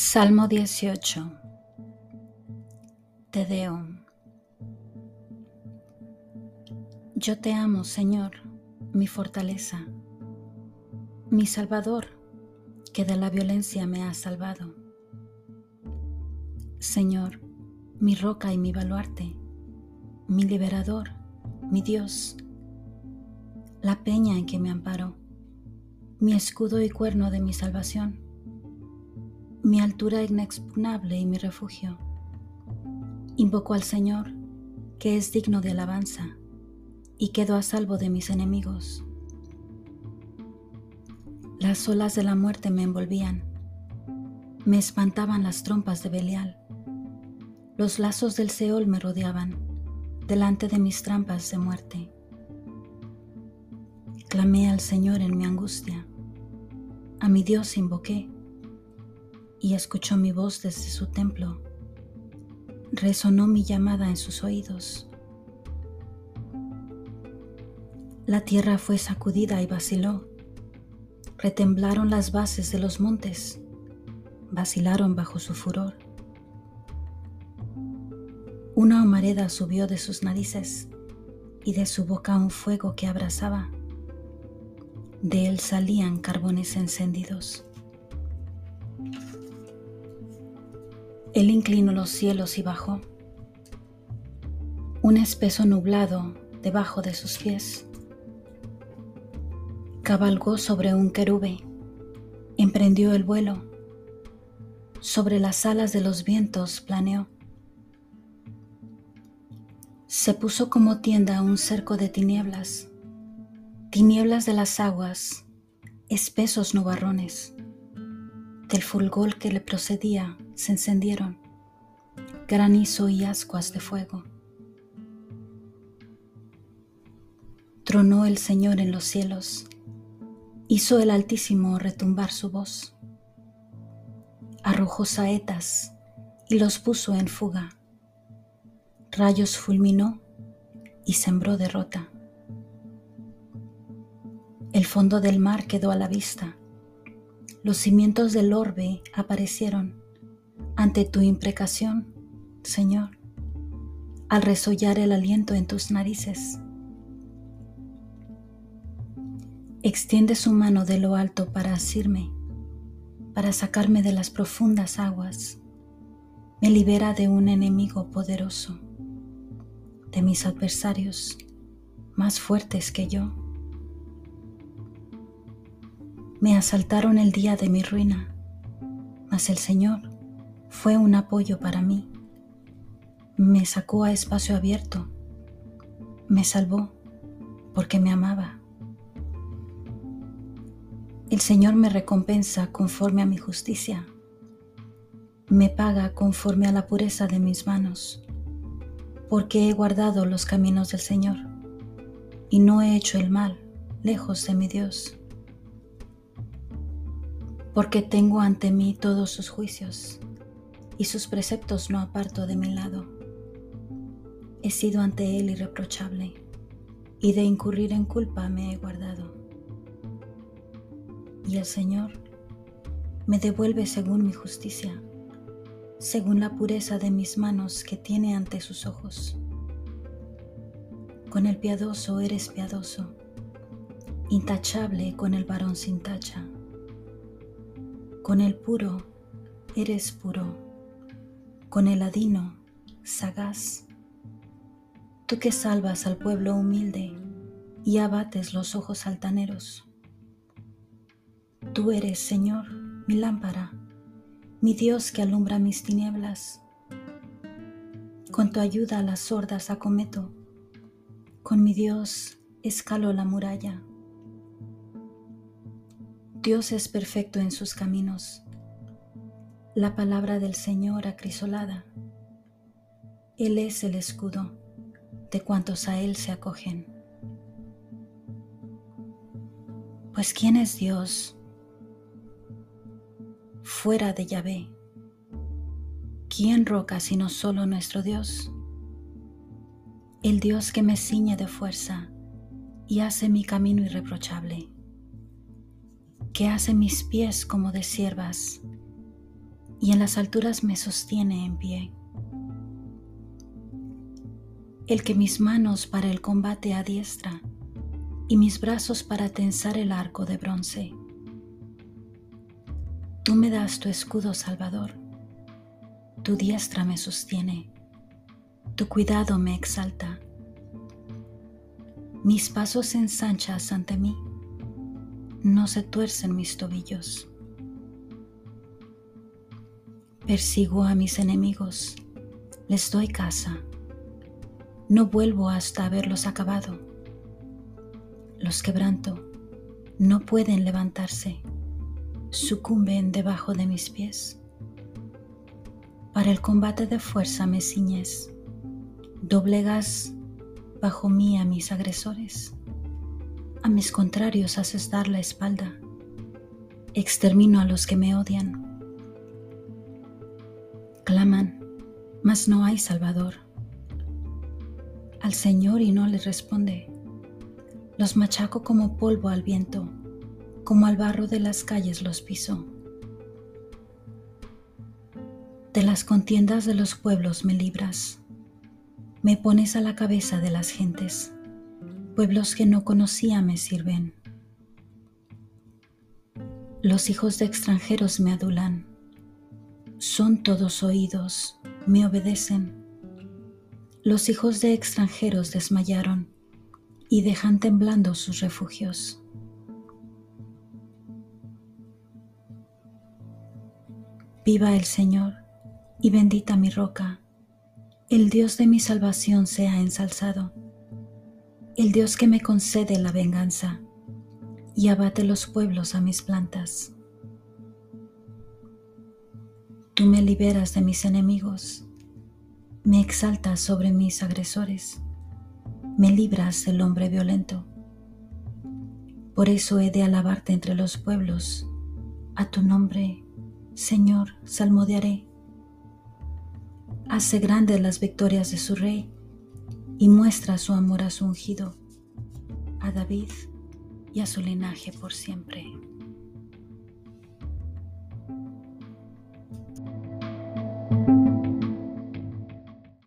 Salmo 18 Te Deum Yo te amo, Señor, mi fortaleza, mi Salvador, que de la violencia me has salvado. Señor, mi roca y mi baluarte, mi liberador, mi Dios, la peña en que me amparo, mi escudo y cuerno de mi salvación mi altura inexpugnable y mi refugio. Invoco al Señor, que es digno de alabanza, y quedo a salvo de mis enemigos. Las olas de la muerte me envolvían, me espantaban las trompas de Belial, los lazos del Seol me rodeaban, delante de mis trampas de muerte. Clamé al Señor en mi angustia, a mi Dios invoqué y escuchó mi voz desde su templo. Resonó mi llamada en sus oídos. La tierra fue sacudida y vaciló. Retemblaron las bases de los montes, vacilaron bajo su furor. Una humareda subió de sus narices y de su boca un fuego que abrasaba. De él salían carbones encendidos. Él inclinó los cielos y bajó. Un espeso nublado debajo de sus pies. Cabalgó sobre un querube, emprendió el vuelo. Sobre las alas de los vientos planeó. Se puso como tienda un cerco de tinieblas, tinieblas de las aguas, espesos nubarrones del fulgor que le procedía se encendieron granizo y ascuas de fuego. Tronó el Señor en los cielos, hizo el Altísimo retumbar su voz, arrojó saetas y los puso en fuga, rayos fulminó y sembró derrota. El fondo del mar quedó a la vista los cimientos del orbe aparecieron ante tu imprecación, Señor, al resollar el aliento en tus narices. Extiende su mano de lo alto para asirme, para sacarme de las profundas aguas. Me libera de un enemigo poderoso, de mis adversarios más fuertes que yo. Me asaltaron el día de mi ruina, mas el Señor fue un apoyo para mí. Me sacó a espacio abierto, me salvó porque me amaba. El Señor me recompensa conforme a mi justicia, me paga conforme a la pureza de mis manos, porque he guardado los caminos del Señor y no he hecho el mal lejos de mi Dios porque tengo ante mí todos sus juicios y sus preceptos no aparto de mi lado. He sido ante él irreprochable y de incurrir en culpa me he guardado. Y el Señor me devuelve según mi justicia, según la pureza de mis manos que tiene ante sus ojos. Con el piadoso eres piadoso, intachable con el varón sin tacha con el puro eres puro, con el adino sagaz. Tú que salvas al pueblo humilde y abates los ojos altaneros. Tú eres, Señor, mi lámpara, mi Dios que alumbra mis tinieblas. Con tu ayuda las sordas acometo, con mi Dios escalo la muralla. Dios es perfecto en sus caminos. La palabra del Señor acrisolada. Él es el escudo de cuantos a Él se acogen. Pues ¿quién es Dios fuera de Yahvé? ¿Quién roca sino solo nuestro Dios? El Dios que me ciñe de fuerza y hace mi camino irreprochable que hace mis pies como de siervas, y en las alturas me sostiene en pie. El que mis manos para el combate adiestra y mis brazos para tensar el arco de bronce. Tú me das tu escudo salvador, tu diestra me sostiene, tu cuidado me exalta. Mis pasos ensanchas ante mí, no se tuercen mis tobillos. Persigo a mis enemigos, les doy caza, no vuelvo hasta haberlos acabado. Los quebranto, no pueden levantarse, sucumben debajo de mis pies. Para el combate de fuerza me ciñes, doblegas bajo mí a mis agresores, a mis contrarios haces dar la espalda, extermino a los que me odian. Claman, mas no hay Salvador. Al Señor y no le responde los machaco como polvo al viento, como al barro de las calles los piso. De las contiendas de los pueblos me libras, me pones a la cabeza de las gentes, pueblos que no conocía me sirven. Los hijos de extranjeros me adulan, son todos oídos, me obedecen. Los hijos de extranjeros desmayaron y dejan temblando sus refugios. Viva el Señor y bendita mi roca, el Dios de mi salvación sea ensalzado, el Dios que me concede la venganza y abate los pueblos a mis plantas. Tú me liberas de mis enemigos, me exaltas sobre mis agresores me libras del hombre violento. Por eso he de alabarte entre los pueblos. A tu nombre, Señor, salmodiaré. Hace grandes las victorias de su rey y muestra su amor a su ungido, a David y a su linaje por siempre.